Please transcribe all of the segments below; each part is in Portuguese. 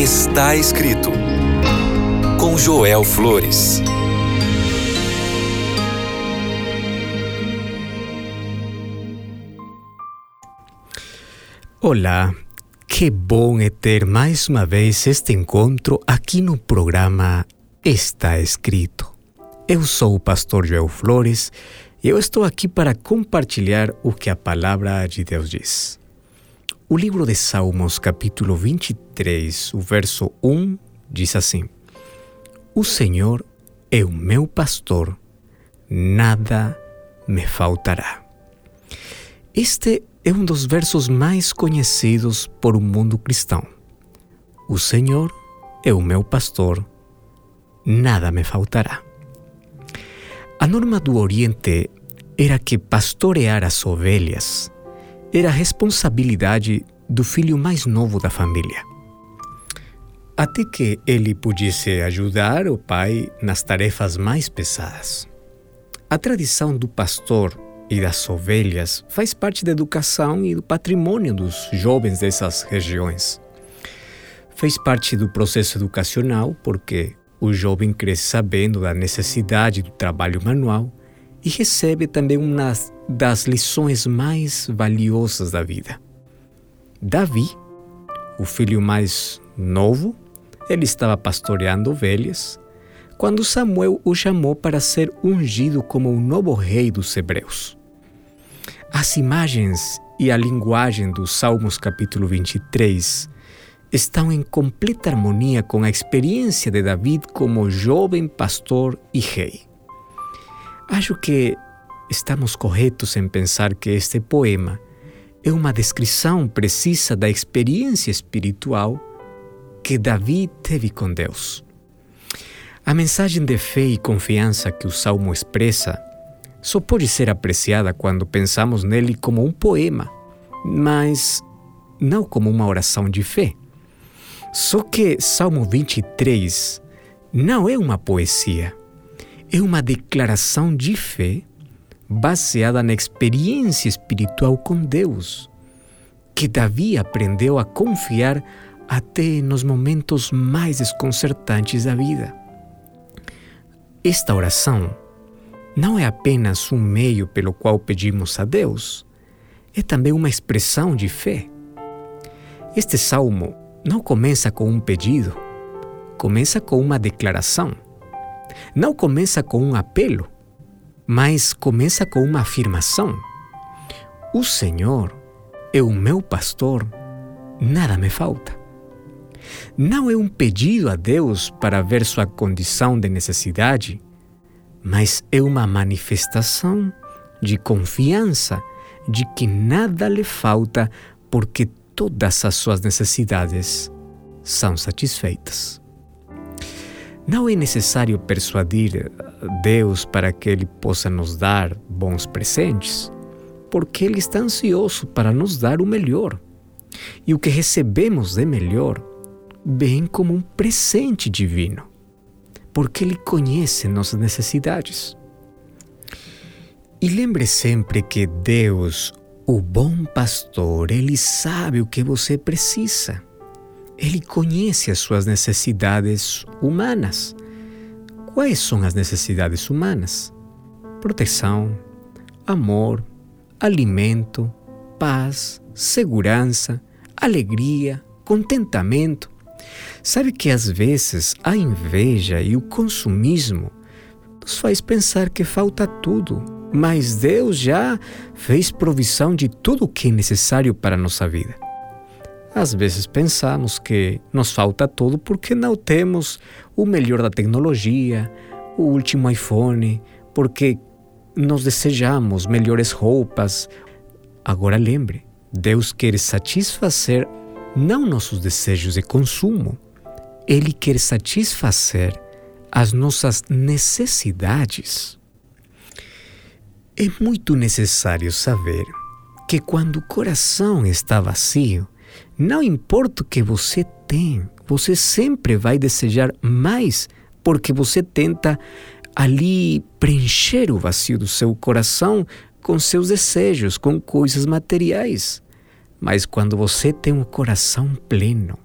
Está escrito com Joel Flores. Olá, que bom é ter mais uma vez este encontro aqui no programa Está Escrito. Eu sou o pastor Joel Flores e eu estou aqui para compartilhar o que a palavra de Deus diz. O livro de Salmos, capítulo 23, o verso 1, diz assim: O Senhor é o meu pastor, nada me faltará. Este é um dos versos mais conhecidos por o mundo cristão. O Senhor é o meu pastor, nada me faltará. A norma do Oriente era que pastorear as ovelhas era responsabilidade do filho mais novo da família. Até que ele pudesse ajudar o pai nas tarefas mais pesadas. A tradição do pastor e das ovelhas faz parte da educação e do patrimônio dos jovens dessas regiões. Fez parte do processo educacional porque o jovem cresce sabendo da necessidade do trabalho manual e recebe também uma das lições mais valiosas da vida. Davi, o filho mais novo, ele estava pastoreando ovelhas quando Samuel o chamou para ser ungido como o novo rei dos hebreus. As imagens e a linguagem dos Salmos capítulo 23 estão em completa harmonia com a experiência de David como jovem pastor e rei. Acho que estamos corretos em pensar que este poema é uma descrição precisa da experiência espiritual que Davi teve com Deus. A mensagem de fé e confiança que o salmo expressa só pode ser apreciada quando pensamos nele como um poema, mas não como uma oração de fé. Só que Salmo 23 não é uma poesia, é uma declaração de fé baseada na experiência espiritual com Deus, que Davi aprendeu a confiar até nos momentos mais desconcertantes da vida. Esta oração não é apenas um meio pelo qual pedimos a Deus, é também uma expressão de fé. Este salmo não começa com um pedido, começa com uma declaração. Não começa com um apelo, mas começa com uma afirmação. O Senhor é o meu pastor, nada me falta. Não é um pedido a Deus para ver sua condição de necessidade, mas é uma manifestação de confiança de que nada lhe falta porque todas as suas necessidades são satisfeitas. Não é necessário persuadir Deus para que Ele possa nos dar bons presentes, porque Ele está ansioso para nos dar o melhor. E o que recebemos de melhor vem como um presente divino porque Ele conhece nossas necessidades. E lembre sempre que Deus, o bom pastor, Ele sabe o que você precisa. Ele conhece as suas necessidades humanas. Quais são as necessidades humanas? Proteção, amor, alimento, paz, segurança, alegria, contentamento, Sabe que às vezes a inveja e o consumismo nos faz pensar que falta tudo, mas Deus já fez provisão de tudo o que é necessário para a nossa vida. Às vezes pensamos que nos falta tudo porque não temos o melhor da tecnologia, o último iPhone, porque nós desejamos melhores roupas. Agora lembre, Deus quer satisfazer não nossos desejos de consumo. Ele quer satisfazer as nossas necessidades. É muito necessário saber que quando o coração está vazio, não importa o que você tem, você sempre vai desejar mais, porque você tenta ali preencher o vazio do seu coração com seus desejos, com coisas materiais. Mas quando você tem um coração pleno,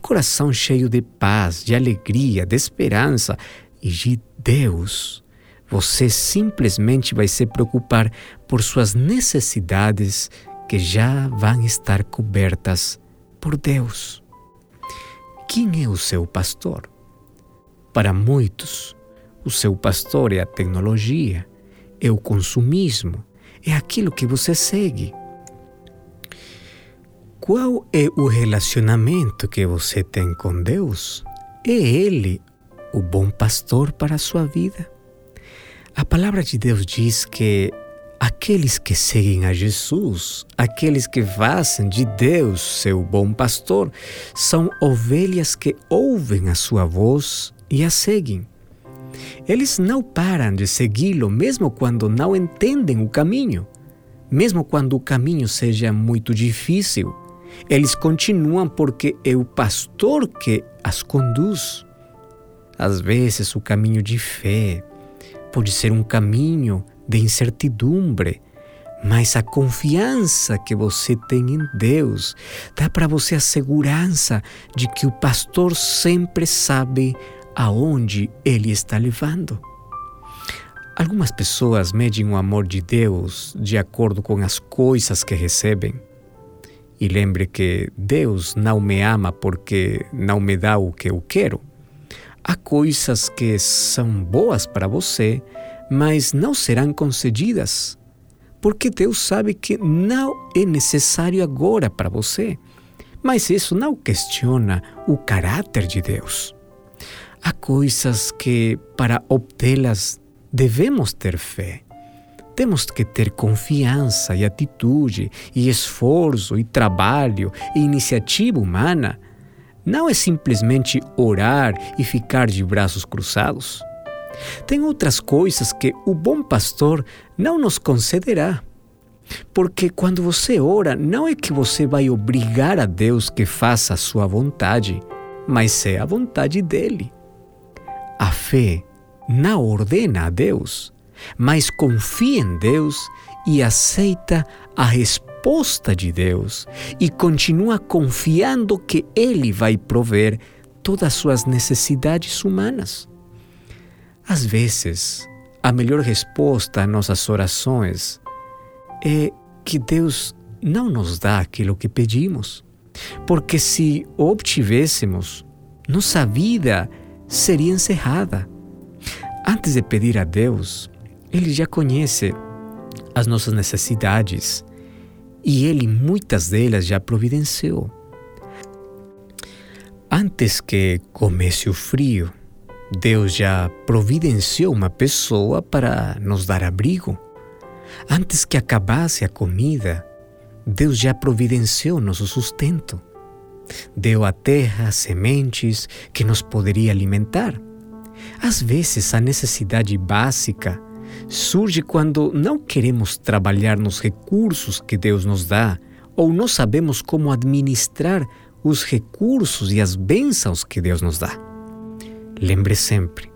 coração cheio de paz, de alegria, de esperança e de Deus. Você simplesmente vai se preocupar por suas necessidades que já vão estar cobertas por Deus. Quem é o seu pastor? Para muitos, o seu pastor é a tecnologia, é o consumismo, é aquilo que você segue. Qual é o relacionamento que você tem com Deus? É Ele o bom pastor para a sua vida? A palavra de Deus diz que aqueles que seguem a Jesus, aqueles que fazem de Deus seu bom pastor, são ovelhas que ouvem a sua voz e a seguem. Eles não param de segui-lo mesmo quando não entendem o caminho, mesmo quando o caminho seja muito difícil. Eles continuam porque é o pastor que as conduz. Às vezes, o caminho de fé pode ser um caminho de incertidumbre, mas a confiança que você tem em Deus dá para você a segurança de que o pastor sempre sabe aonde ele está levando. Algumas pessoas medem o amor de Deus de acordo com as coisas que recebem. E lembre que Deus não me ama porque não me dá o que eu quero. Há coisas que são boas para você, mas não serão concedidas, porque Deus sabe que não é necessário agora para você. Mas isso não questiona o caráter de Deus. Há coisas que, para obtê-las, devemos ter fé. Temos que ter confiança e atitude, e esforço, e trabalho, e iniciativa humana. Não é simplesmente orar e ficar de braços cruzados. Tem outras coisas que o bom pastor não nos concederá. Porque quando você ora, não é que você vai obrigar a Deus que faça a sua vontade, mas é a vontade dele. A fé não ordena a Deus, mas confia em Deus e aceita a resposta de Deus e continua confiando que Ele vai prover todas as suas necessidades humanas. Às vezes, a melhor resposta às nossas orações é que Deus não nos dá aquilo que pedimos, porque se obtivéssemos, nossa vida seria encerrada. Antes de pedir a Deus, Ele já conhece as nossas necessidades e Ele muitas delas já providenciou. Antes que comece o frio, Deus já providenciou uma pessoa para nos dar abrigo. Antes que acabasse a comida, Deus já providenciou nosso sustento. Deu à terra sementes que nos poderia alimentar. Às vezes, a necessidade básica surge quando não queremos trabalhar nos recursos que Deus nos dá ou não sabemos como administrar os recursos e as bênçãos que Deus nos dá. Lembre sempre,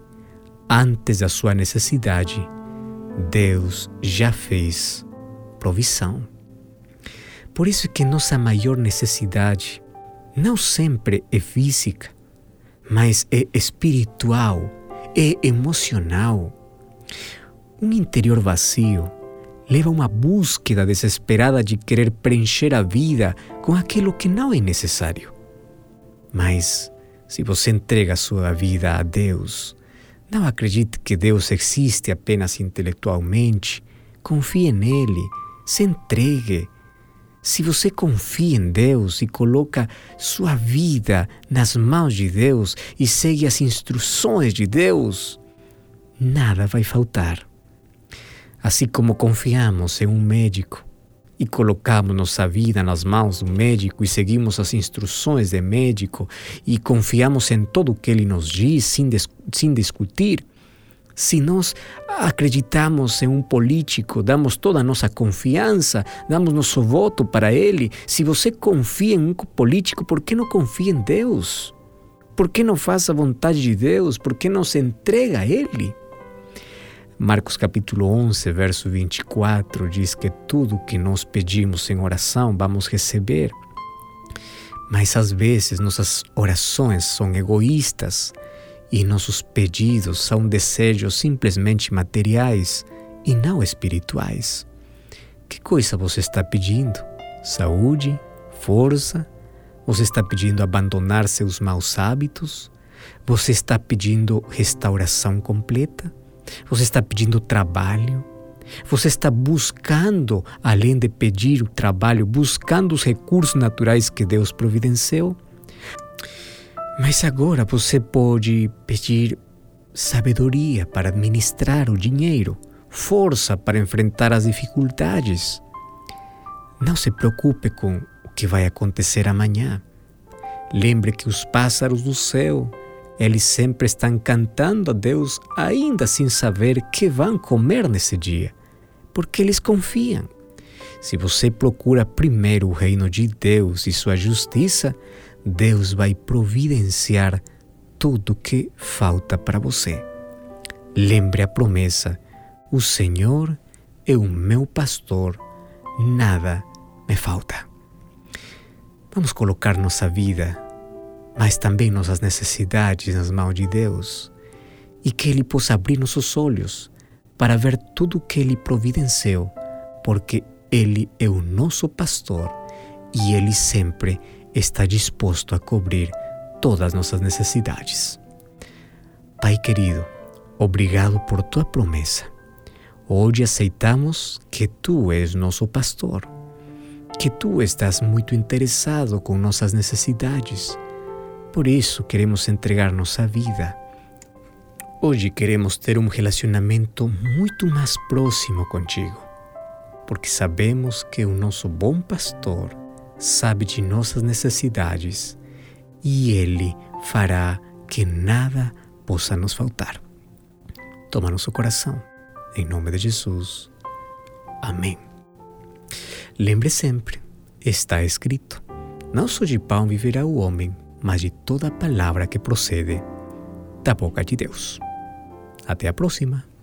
antes da sua necessidade, Deus já fez provisão. Por isso que nossa maior necessidade não sempre é física, mas é espiritual, é emocional. Um interior vazio leva a uma búsqueda desesperada de querer preencher a vida com aquilo que não é necessário. Mas, se você entrega sua vida a Deus, não acredite que Deus existe apenas intelectualmente. Confie nele, se entregue, se você confia em Deus e coloca sua vida nas mãos de Deus e segue as instruções de Deus, nada vai faltar. Assim como confiamos em um médico e colocamos nossa vida nas mãos do médico e seguimos as instruções do médico e confiamos em tudo o que ele nos diz sem, sem discutir, se nós acreditamos em um político, damos toda a nossa confiança, damos nosso voto para ele, se você confia em um político, por que não confia em Deus? Por que não faz a vontade de Deus? Por que não se entrega a Ele? Marcos capítulo 11, verso 24 diz que tudo que nós pedimos em oração vamos receber. Mas às vezes nossas orações são egoístas e nossos pedidos são desejos simplesmente materiais e não espirituais. Que coisa você está pedindo? Saúde? Força? Você está pedindo abandonar seus maus hábitos? Você está pedindo restauração completa? Você está pedindo trabalho? Você está buscando, além de pedir o trabalho, buscando os recursos naturais que Deus providenciou? Mas agora você pode pedir sabedoria para administrar o dinheiro, força para enfrentar as dificuldades. Não se preocupe com o que vai acontecer amanhã. Lembre que os pássaros do céu eles sempre estão cantando a Deus, ainda sem saber que vão comer nesse dia, porque eles confiam. Se você procura primeiro o reino de Deus e sua justiça, Deus vai providenciar tudo o que falta para você. Lembre a promessa: o Senhor é o meu pastor, nada me falta. Vamos colocar nossa vida mas também nossas necessidades nas mãos de Deus e que Ele possa abrir nossos olhos para ver tudo o que Ele providenciou, porque Ele é o nosso pastor e Ele sempre está disposto a cobrir todas as nossas necessidades. Pai querido, obrigado por tua promessa. Hoje aceitamos que tu és nosso pastor, que tu estás muito interessado com nossas necessidades por isso queremos entregar nossa vida. Hoje queremos ter um relacionamento muito mais próximo contigo, porque sabemos que o nosso bom pastor sabe de nossas necessidades e ele fará que nada possa nos faltar. Toma nosso coração, em nome de Jesus. Amém. Lembre sempre, está escrito: não só de pão viverá o homem, mas de toda palavra que procede da boca de Deus. Até a próxima!